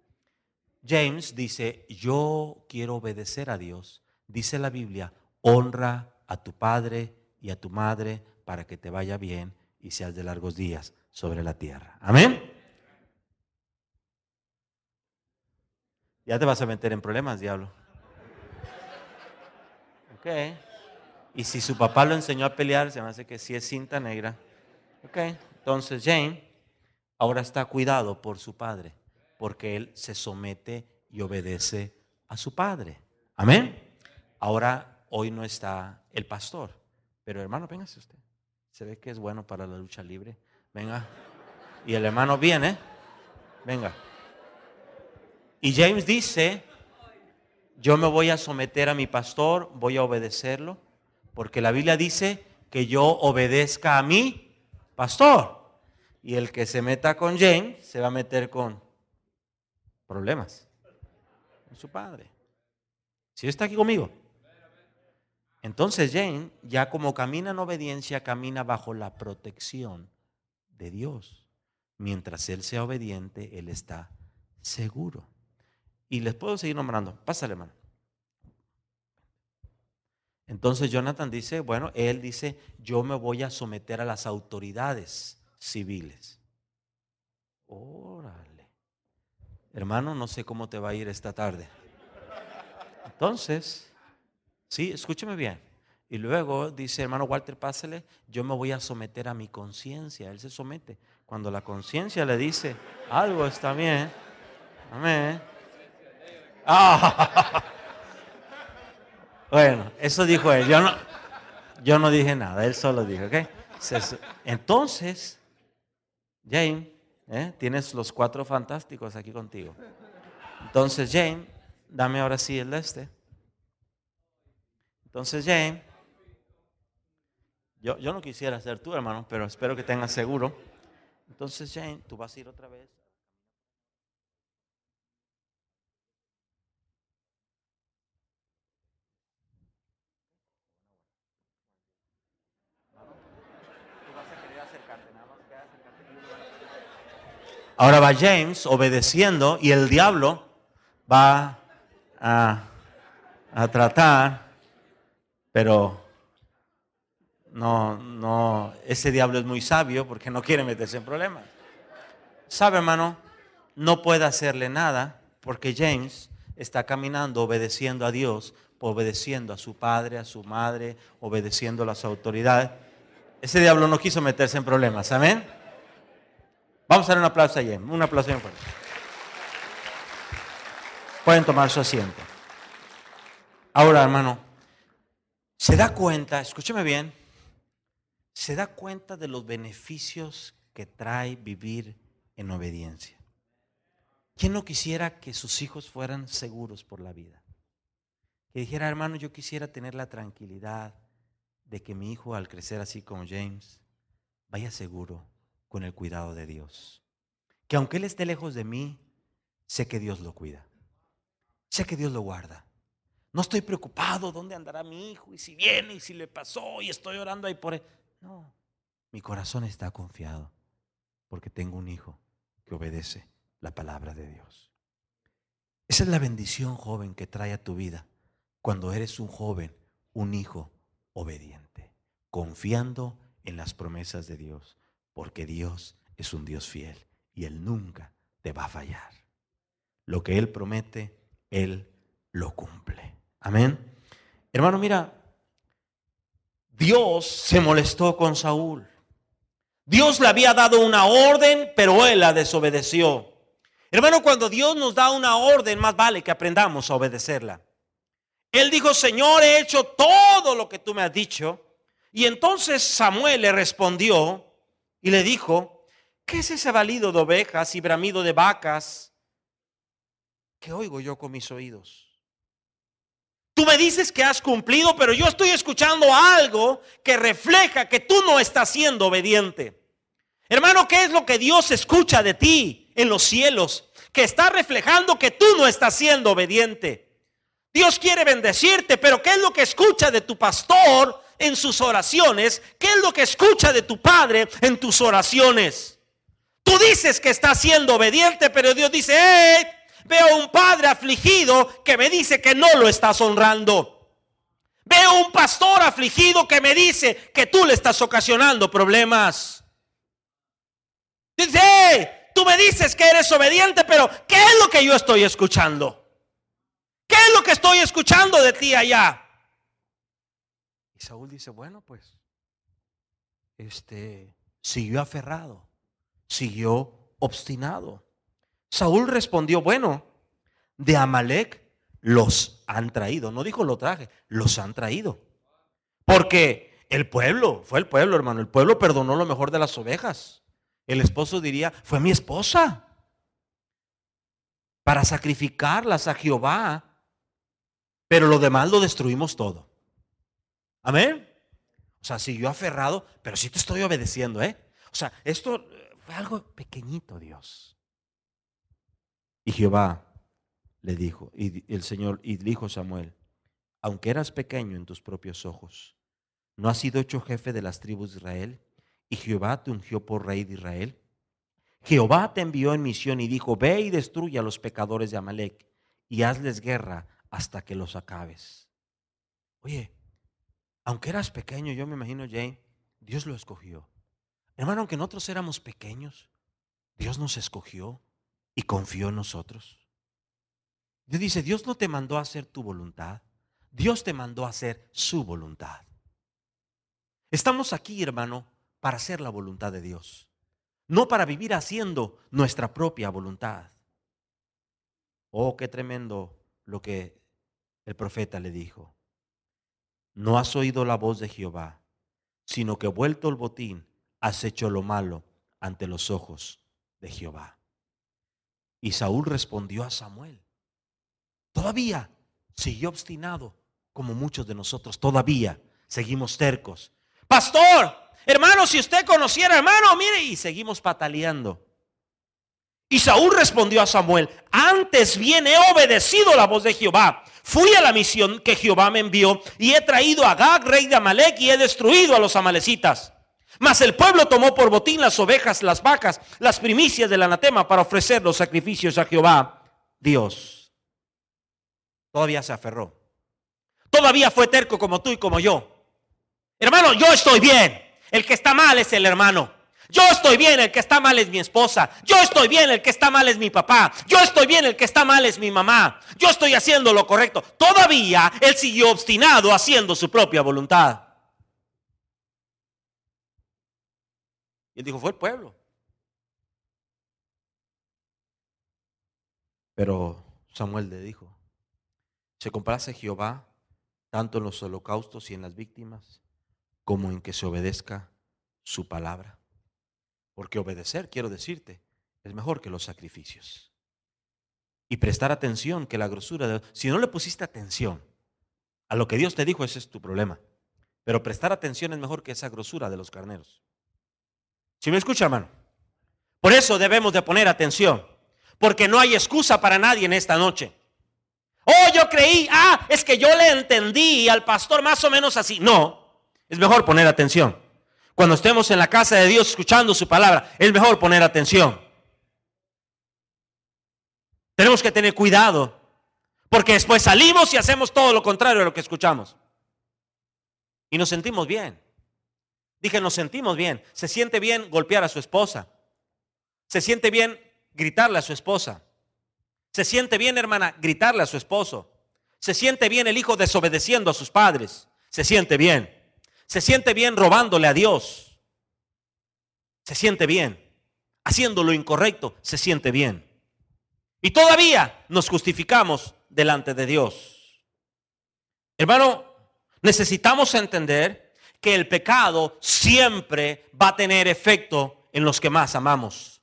A: James dice, yo quiero obedecer a Dios. Dice la Biblia, honra a tu padre y a tu madre para que te vaya bien y seas de largos días sobre la tierra. Amén. Ya te vas a meter en problemas, diablo. Ok. Y si su papá lo enseñó a pelear, se me hace que sí es cinta negra. Ok. Entonces Jane ahora está cuidado por su padre, porque él se somete y obedece a su padre. Amén. Ahora, hoy no está el pastor, pero hermano, véngase usted. Se ve que es bueno para la lucha libre. Venga. Y el hermano viene. Venga. Y James dice, yo me voy a someter a mi pastor, voy a obedecerlo, porque la Biblia dice que yo obedezca a mi pastor. Y el que se meta con James se va a meter con problemas. Con su padre. Si está aquí conmigo. Entonces James, ya como camina en obediencia, camina bajo la protección de Dios. Mientras Él sea obediente, Él está seguro. Y les puedo seguir nombrando. Pásale, hermano. Entonces Jonathan dice, bueno, él dice, yo me voy a someter a las autoridades civiles. Órale. Hermano, no sé cómo te va a ir esta tarde. Entonces, sí, escúcheme bien. Y luego dice, hermano Walter, pásale, yo me voy a someter a mi conciencia. Él se somete. Cuando la conciencia le dice, algo está bien, Amén. Ah. Bueno, eso dijo él. Yo no, yo no dije nada, él solo dijo, ¿ok? Entonces, Jane, ¿eh? tienes los cuatro fantásticos aquí contigo. Entonces, Jane, dame ahora sí el este. Entonces, Jane, yo, no quisiera ser tú, hermano, pero espero que tengas seguro. Entonces, Jane, tú vas a ir otra vez. Ahora va James obedeciendo y el diablo va a, tratar, pero no, no, ese diablo es muy sabio porque no quiere meterse en problemas. ¿Sabe, hermano? No puede hacerle nada porque James está caminando obedeciendo a Dios, obedeciendo a su padre, a su madre, obedeciendo a las autoridades. Ese diablo no quiso meterse en problemas, amén. Vamos a dar un aplauso allí, un aplauso bien fuerte. Pueden tomar su asiento. Ahora, hermano, se da cuenta, escúcheme bien, se da cuenta de los beneficios que trae vivir en obediencia. ¿Quién no quisiera que sus hijos fueran seguros por la vida? Que dijera, hermano, yo quisiera tener la tranquilidad de que mi hijo al crecer así como James vaya seguro con el cuidado de Dios. Que aunque Él esté lejos de mí, sé que Dios lo cuida. Sé que Dios lo guarda. No estoy preocupado dónde andará mi hijo y si viene y si le pasó y estoy orando ahí por él. Mi corazón está confiado porque tengo un hijo que obedece la palabra de Dios. Esa es la bendición joven que trae a tu vida cuando eres un joven, un hijo obediente, confiando en las promesas de Dios porque Dios es un Dios fiel y Él nunca te va a fallar. Lo que Él promete, Él lo cumple. Amén. Hermano, mira, Dios se molestó con Saúl. Dios le había dado una orden, pero él la desobedeció. Hermano, cuando Dios nos da una orden, más vale que aprendamos a obedecerla. Él dijo, Señor, he hecho todo lo que tú me has dicho. Y entonces Samuel le respondió, y le dijo, ¿qué es ese balido de ovejas y bramido de vacas que oigo yo con mis oídos? Tú me dices que has cumplido, pero yo estoy escuchando algo que refleja que tú no estás siendo obediente. Hermano, ¿qué es lo que Dios escucha de ti en los cielos? Que está reflejando que tú no estás siendo obediente. Dios quiere bendecirte, pero ¿qué es lo que escucha de tu pastor en sus oraciones? ¿Qué es lo que escucha de tu padre en tus oraciones? Tú dices que estás siendo obediente, pero Dios dice, hey, veo un padre afligido que me dice que no lo estás honrando. Veo un pastor afligido que me dice que tú le estás ocasionando problemas. Dice, hey, tú me dices que eres obediente, pero ¿qué es lo que yo estoy escuchando? ¿Qué es lo que estoy escuchando de ti allá? Y Saúl dice, bueno, pues, este, siguió aferrado, siguió obstinado. Saúl respondió, bueno, de Amalek los han traído. No dijo lo traje, los han traído. Porque el pueblo, fue el pueblo, hermano, el pueblo perdonó lo mejor de las ovejas. El esposo diría, fue mi esposa. Para sacrificarlas a Jehová. Pero lo demás lo destruimos todo. Amén. O sea, siguió aferrado, pero sí te estoy obedeciendo, ¿eh? O sea, esto fue algo pequeñito, Dios. Y Jehová le dijo, y el Señor, y dijo Samuel, aunque eras pequeño en tus propios ojos, ¿no has sido hecho jefe de las tribus de Israel? Y Jehová te ungió por rey de Israel. Jehová te envió en misión y dijo, ve y destruye a los pecadores de Amalek y hazles guerra hasta que los acabes. Oye, aunque eras pequeño, yo me imagino, Jane, Dios lo escogió. Hermano, aunque nosotros éramos pequeños, Dios nos escogió y confió en nosotros. Dios dice, Dios no te mandó a hacer tu voluntad, Dios te mandó a hacer su voluntad. Estamos aquí, hermano, para hacer la voluntad de Dios, no para vivir haciendo nuestra propia voluntad. Oh, qué tremendo lo que el profeta le dijo. No has oído la voz de Jehová, sino que vuelto el botín, has hecho lo malo ante los ojos de Jehová. Y Saúl respondió a Samuel. Todavía siguió obstinado, como muchos de nosotros. Todavía seguimos tercos. Pastor, hermano, si usted conociera, hermano, mire, y seguimos pataleando. Y Saúl respondió a Samuel, antes bien he obedecido la voz de Jehová. Fui a la misión que Jehová me envió y he traído a Gag, rey de Amalek, y he destruido a los amalecitas. Mas el pueblo tomó por botín las ovejas, las vacas, las primicias del anatema para ofrecer los sacrificios a Jehová, Dios. Todavía se aferró. Todavía fue terco como tú y como yo. Hermano, yo estoy bien. El que está mal es el hermano. Yo estoy bien, el que está mal es mi esposa. Yo estoy bien, el que está mal es mi papá. Yo estoy bien, el que está mal es mi mamá. Yo estoy haciendo lo correcto. Todavía él siguió obstinado haciendo su propia voluntad. Y él dijo, fue el pueblo. Pero Samuel le dijo, se complace Jehová tanto en los holocaustos y en las víctimas como en que se obedezca su palabra. Porque obedecer, quiero decirte, es mejor que los sacrificios. Y prestar atención que la grosura de... Si no le pusiste atención a lo que Dios te dijo, ese es tu problema. Pero prestar atención es mejor que esa grosura de los carneros. Si me escucha, hermano? Por eso debemos de poner atención. Porque no hay excusa para nadie en esta noche. Oh, yo creí, ah, es que yo le entendí al pastor más o menos así. No, es mejor poner atención. Cuando estemos en la casa de Dios escuchando su palabra, es mejor poner atención. Tenemos que tener cuidado, porque después salimos y hacemos todo lo contrario de lo que escuchamos. Y nos sentimos bien. Dije, nos sentimos bien. Se siente bien golpear a su esposa. Se siente bien gritarle a su esposa. Se siente bien, hermana, gritarle a su esposo. Se siente bien el hijo desobedeciendo a sus padres. Se siente bien. Se siente bien robándole a Dios. Se siente bien. Haciendo lo incorrecto, se siente bien. Y todavía nos justificamos delante de Dios. Hermano, necesitamos entender que el pecado siempre va a tener efecto en los que más amamos.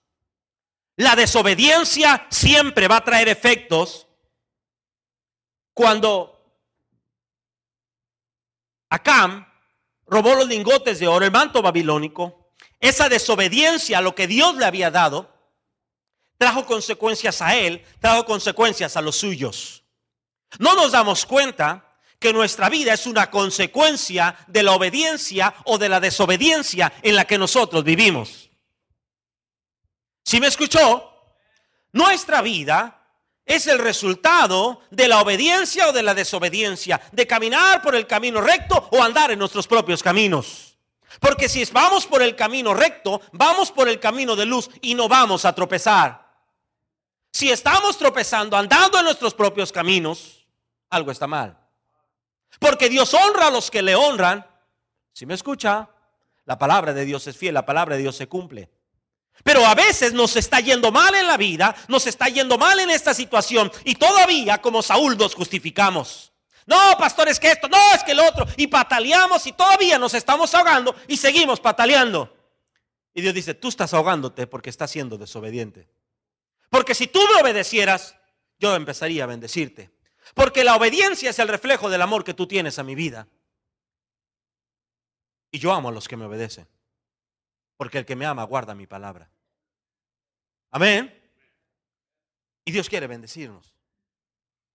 A: La desobediencia siempre va a traer efectos cuando Acam robó los lingotes de oro, el manto babilónico, esa desobediencia a lo que Dios le había dado, trajo consecuencias a él, trajo consecuencias a los suyos. No nos damos cuenta que nuestra vida es una consecuencia de la obediencia o de la desobediencia en la que nosotros vivimos. Si me escuchó, nuestra vida es el resultado de la obediencia o de la desobediencia, de caminar por el camino recto o andar en nuestros propios caminos. Porque si vamos por el camino recto, vamos por el camino de luz y no vamos a tropezar. Si estamos tropezando, andando en nuestros propios caminos, algo está mal. Porque Dios honra a los que le honran. Si me escucha, la palabra de Dios es fiel, la palabra de Dios se cumple. Pero a veces nos está yendo mal en la vida, nos está yendo mal en esta situación y todavía como Saúl nos justificamos. No, pastor, es que esto, no, es que el otro. Y pataleamos y todavía nos estamos ahogando y seguimos pataleando. Y Dios dice, tú estás ahogándote porque estás siendo desobediente. Porque si tú me obedecieras, yo empezaría a bendecirte. Porque la obediencia es el reflejo del amor que tú tienes a mi vida. Y yo amo a los que me obedecen porque el que me ama guarda mi palabra. Amén. Y Dios quiere bendecirnos.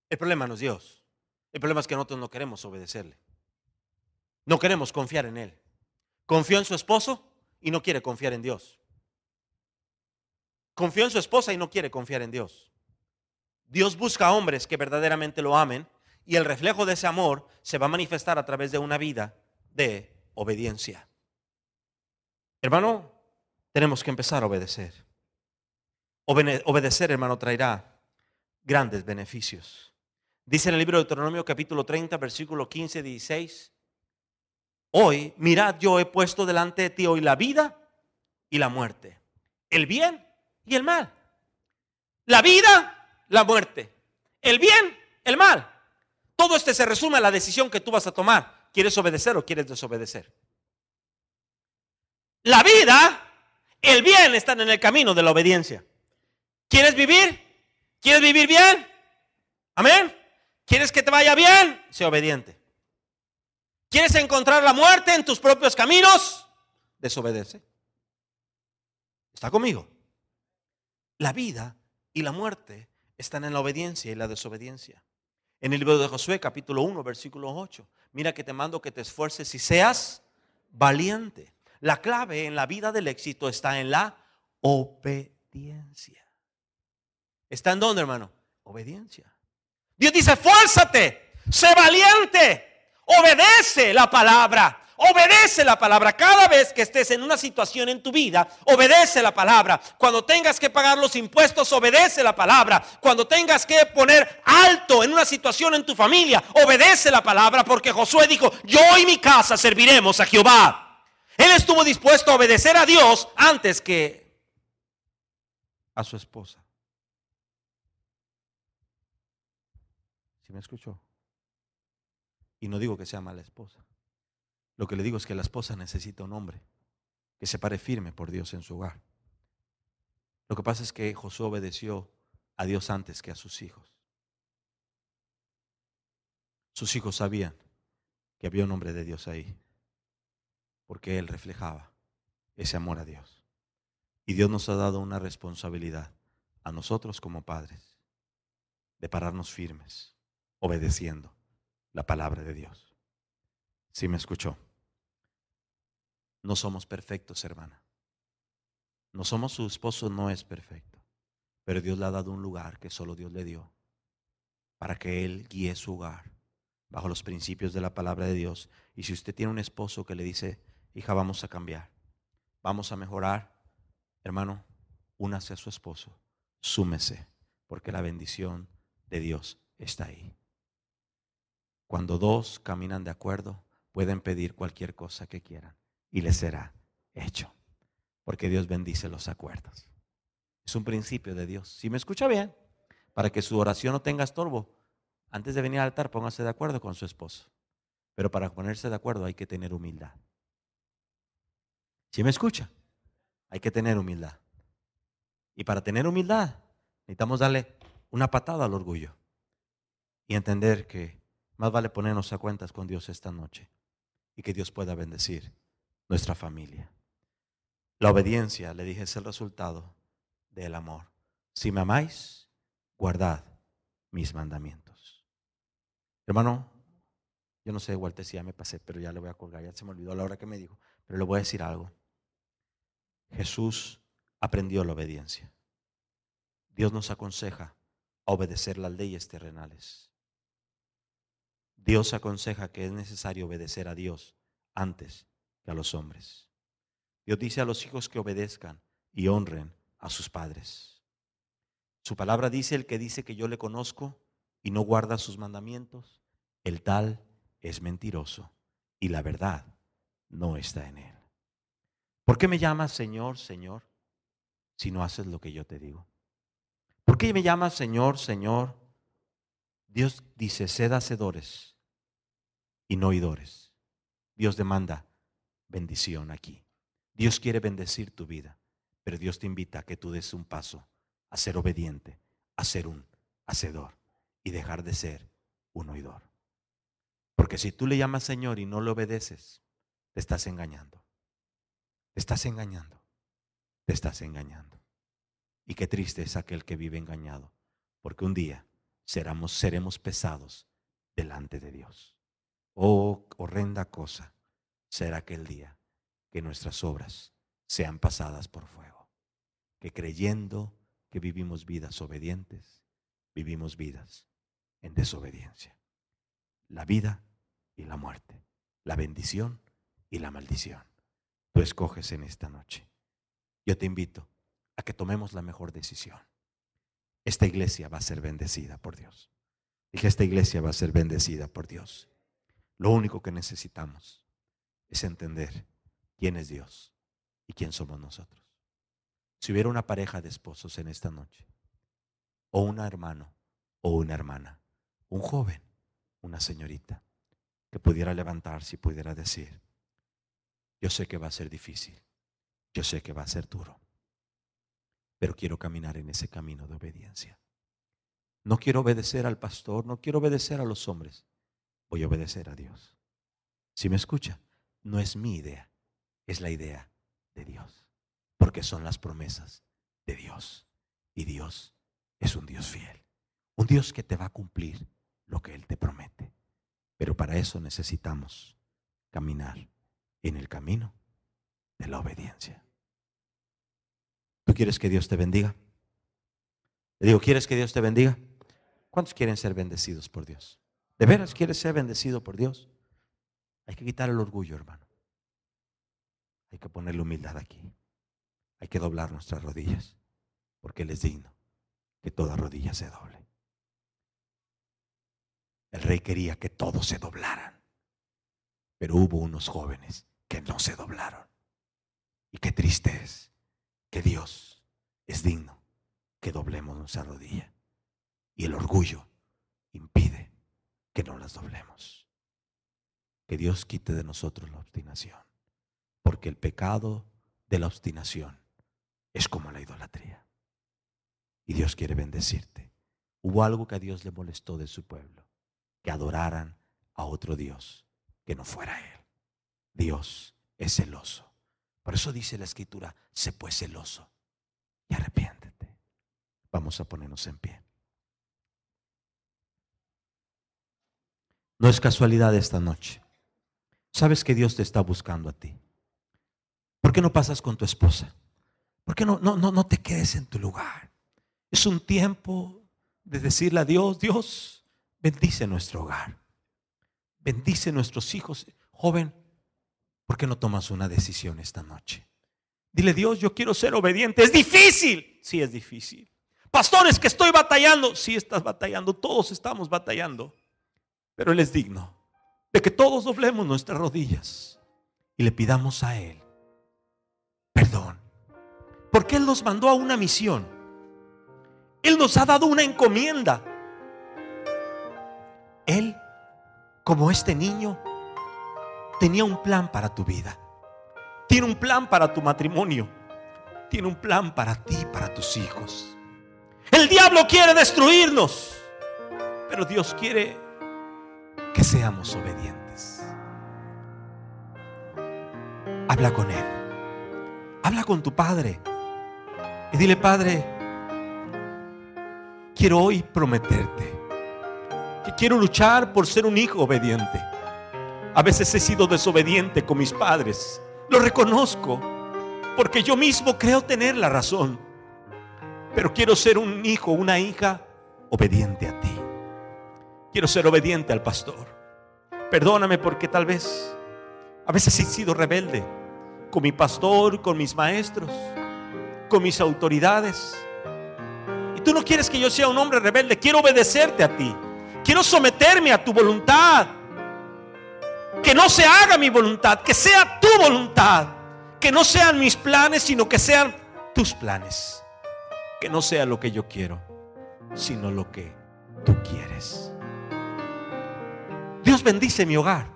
A: El problema no es Dios. El problema es que nosotros no queremos obedecerle. No queremos confiar en Él. Confió en su esposo y no quiere confiar en Dios. Confió en su esposa y no quiere confiar en Dios. Dios busca hombres que verdaderamente lo amen y el reflejo de ese amor se va a manifestar a través de una vida de obediencia. Hermano, tenemos que empezar a obedecer. obedecer, hermano, traerá grandes beneficios. Dice en el libro de Deuteronomio capítulo 30, versículo 15, 16. Hoy, mirad, yo he puesto delante de ti hoy la vida y la muerte, el bien y el mal. La vida, la muerte. el bien, el mal. Todo este se resume a la decisión que tú vas a tomar. ¿Quieres obedecer o quieres desobedecer? La vida, el bien están en el camino de la obediencia. ¿Quieres vivir? ¿Quieres vivir bien? Amén. ¿Quieres que te vaya bien? Sé obediente. ¿Quieres encontrar la muerte en tus propios caminos? Desobedece. ¿Está conmigo? La vida y la muerte están en la obediencia y la desobediencia. En el libro de Josué, capítulo 1, versículo 8. Mira que te mando que te esfuerces y seas valiente. La clave en la vida del éxito está en la obediencia. ¿Está en dónde, hermano? Obediencia. Dios dice, fuérzate, sé valiente, obedece la palabra. Obedece la palabra. Cada vez que estés en una situación en tu vida, obedece la palabra. Cuando tengas que pagar los impuestos, obedece la palabra. Cuando tengas que poner alto en una situación en tu familia, obedece la palabra. Porque Josué dijo, yo y mi casa serviremos a Jehová. Él estuvo dispuesto a obedecer a Dios antes que a su esposa. ¿Sí me escuchó? Y no digo que sea mala esposa. Lo que le digo es que la esposa necesita un hombre que se pare firme por Dios en su hogar. Lo que pasa es que Josué obedeció a Dios antes que a sus hijos. Sus hijos sabían que había un hombre de Dios ahí, porque él reflejaba ese amor a Dios. Y Dios nos ha dado una responsabilidad a nosotros como padres de pararnos firmes, obedeciendo la palabra de Dios. Si me escuchó. No somos perfectos, hermana. No somos su esposo, no es perfecto. Pero Dios le ha dado un lugar que solo Dios le dio para que Él guíe su hogar bajo los principios de la palabra de Dios. Y si usted tiene un esposo que le dice, hija, vamos a cambiar, vamos a mejorar, hermano, únase a su esposo, súmese, porque la bendición de Dios está ahí. Cuando dos caminan de acuerdo, pueden pedir cualquier cosa que quieran y les será hecho. Porque Dios bendice los acuerdos. Es un principio de Dios. Si me escucha bien, para que su oración no tenga estorbo, antes de venir al altar póngase de acuerdo con su esposo. Pero para ponerse de acuerdo hay que tener humildad. Si me escucha, hay que tener humildad. Y para tener humildad necesitamos darle una patada al orgullo y entender que más vale ponernos a cuentas con Dios esta noche y que Dios pueda bendecir nuestra familia. La obediencia, le dije, es el resultado del amor. Si me amáis, guardad mis mandamientos. Hermano, yo no sé, Walter, si ya me pasé, pero ya le voy a colgar, ya se me olvidó la hora que me dijo, pero le voy a decir algo. Jesús aprendió la obediencia. Dios nos aconseja obedecer las leyes terrenales. Dios aconseja que es necesario obedecer a Dios antes que a los hombres. Dios dice a los hijos que obedezcan y honren a sus padres. Su palabra dice, el que dice que yo le conozco y no guarda sus mandamientos, el tal es mentiroso y la verdad no está en él. ¿Por qué me llamas Señor, Señor, si no haces lo que yo te digo? ¿Por qué me llamas Señor, Señor? Dios dice, sed hacedores y no oidores. Dios demanda bendición aquí. Dios quiere bendecir tu vida, pero Dios te invita a que tú des un paso a ser obediente, a ser un hacedor y dejar de ser un oidor. Porque si tú le llamas Señor y no le obedeces, te estás engañando. Te estás engañando. Te estás engañando. Y qué triste es aquel que vive engañado, porque un día seremos, seremos pesados delante de Dios. Oh, horrenda cosa será aquel día que nuestras obras sean pasadas por fuego. Que creyendo que vivimos vidas obedientes, vivimos vidas en desobediencia. La vida y la muerte, la bendición y la maldición. Tú escoges en esta noche. Yo te invito a que tomemos la mejor decisión. Esta iglesia va a ser bendecida por Dios. Dije, esta iglesia va a ser bendecida por Dios. Lo único que necesitamos es entender quién es Dios y quién somos nosotros. Si hubiera una pareja de esposos en esta noche, o un hermano, o una hermana, un joven, una señorita, que pudiera levantarse y pudiera decir, yo sé que va a ser difícil, yo sé que va a ser duro, pero quiero caminar en ese camino de obediencia. No quiero obedecer al pastor, no quiero obedecer a los hombres, voy a obedecer a Dios. Si me escucha, no es mi idea, es la idea de Dios, porque son las promesas de Dios. Y Dios es un Dios fiel, un Dios que te va a cumplir lo que Él te promete. Pero para eso necesitamos caminar en el camino de la obediencia. ¿Tú quieres que Dios te bendiga? Le digo, ¿quieres que Dios te bendiga? ¿Cuántos quieren ser bendecidos por Dios? ¿De veras quieres ser bendecido por Dios? Hay que quitar el orgullo, hermano. Hay que poner la humildad aquí. Hay que doblar nuestras rodillas, porque Él es digno que toda rodilla se doble. El rey quería que todos se doblaran, pero hubo unos jóvenes que no se doblaron. Y qué triste es que Dios es digno que doblemos nuestra rodilla. Y el orgullo impide que no las doblemos. Que Dios quite de nosotros la obstinación. Porque el pecado de la obstinación es como la idolatría. Y Dios quiere bendecirte. Hubo algo que a Dios le molestó de su pueblo. Que adoraran a otro Dios que no fuera Él. Dios es celoso. Por eso dice la escritura, sé pues celoso y arrepiéntete. Vamos a ponernos en pie. No es casualidad esta noche. Sabes que Dios te está buscando a ti. ¿Por qué no pasas con tu esposa? ¿Por qué no, no, no, no te quedes en tu lugar? Es un tiempo de decirle a Dios, Dios, bendice nuestro hogar. Bendice nuestros hijos. Joven, ¿por qué no tomas una decisión esta noche? Dile, Dios, yo quiero ser obediente. Es difícil. Sí, es difícil. Pastores, que estoy batallando. Sí, estás batallando. Todos estamos batallando. Pero Él es digno de que todos doblemos nuestras rodillas y le pidamos a Él perdón. Porque Él nos mandó a una misión. Él nos ha dado una encomienda. Él, como este niño, tenía un plan para tu vida. Tiene un plan para tu matrimonio. Tiene un plan para ti, para tus hijos. El diablo quiere destruirnos, pero Dios quiere que seamos obedientes. Habla con Él. Habla con tu Padre. Y dile, Padre, quiero hoy prometerte que quiero luchar por ser un hijo obediente. A veces he sido desobediente con mis padres. Lo reconozco. Porque yo mismo creo tener la razón. Pero quiero ser un hijo, una hija obediente a ti. Quiero ser obediente al pastor. Perdóname porque tal vez a veces he sido rebelde con mi pastor, con mis maestros, con mis autoridades. Y tú no quieres que yo sea un hombre rebelde, quiero obedecerte a ti. Quiero someterme a tu voluntad. Que no se haga mi voluntad, que sea tu voluntad. Que no sean mis planes, sino que sean tus planes. Que no sea lo que yo quiero, sino lo que tú quieres. Dios bendice mi hogar.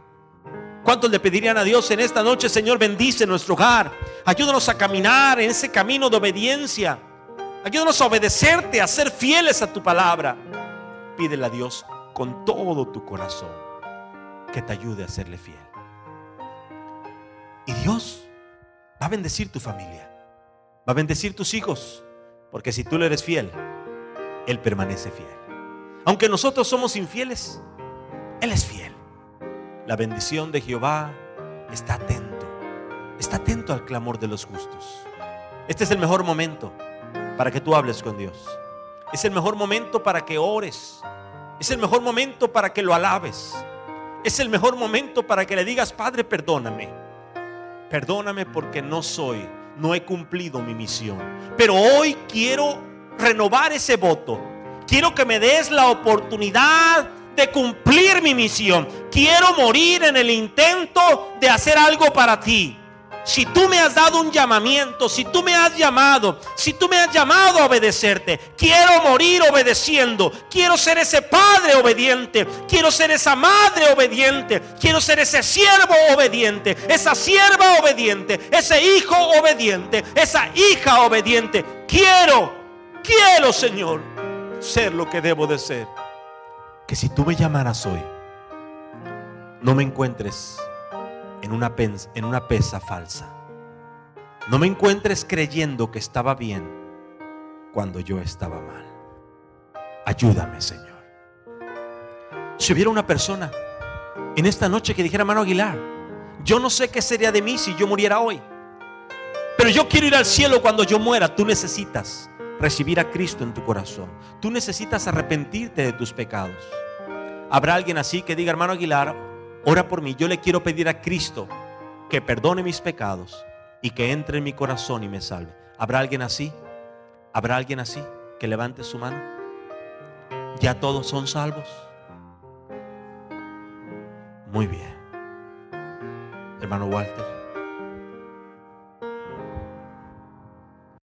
A: ¿Cuántos le pedirían a Dios en esta noche, Señor, bendice nuestro hogar? Ayúdanos a caminar en ese camino de obediencia. Ayúdanos a obedecerte, a ser fieles a tu palabra. Pídele a Dios con todo tu corazón que te ayude a serle fiel. Y Dios va a bendecir tu familia, va a bendecir tus hijos, porque si tú le eres fiel, Él permanece fiel. Aunque nosotros somos infieles, Él es fiel. La bendición de Jehová está atento, está atento al clamor de los justos. Este es el mejor momento para que tú hables con Dios. Es el mejor momento para que ores. Es el mejor momento para que lo alabes. Es el mejor momento para que le digas, Padre, perdóname. Perdóname porque no soy, no he cumplido mi misión. Pero hoy quiero renovar ese voto. Quiero que me des la oportunidad de cumplir mi misión. Quiero morir en el intento de hacer algo para ti. Si tú me has dado un llamamiento, si tú me has llamado, si tú me has llamado a obedecerte, quiero morir obedeciendo, quiero ser ese padre obediente, quiero ser esa madre obediente, quiero ser ese siervo obediente, esa sierva obediente, ese hijo obediente, esa hija obediente. Quiero, quiero Señor, ser lo que debo de ser. Que si tú me llamaras hoy, no me encuentres en una, en una pesa falsa. No me encuentres creyendo que estaba bien cuando yo estaba mal. Ayúdame, Señor. Si hubiera una persona en esta noche que dijera, hermano Aguilar, yo no sé qué sería de mí si yo muriera hoy. Pero yo quiero ir al cielo cuando yo muera. Tú necesitas recibir a Cristo en tu corazón. Tú necesitas arrepentirte de tus pecados. Habrá alguien así que diga, hermano Aguilar, ora por mí. Yo le quiero pedir a Cristo que perdone mis pecados y que entre en mi corazón y me salve. ¿Habrá alguien así? ¿Habrá alguien así que levante su mano? ¿Ya todos son salvos? Muy bien. Hermano Walter.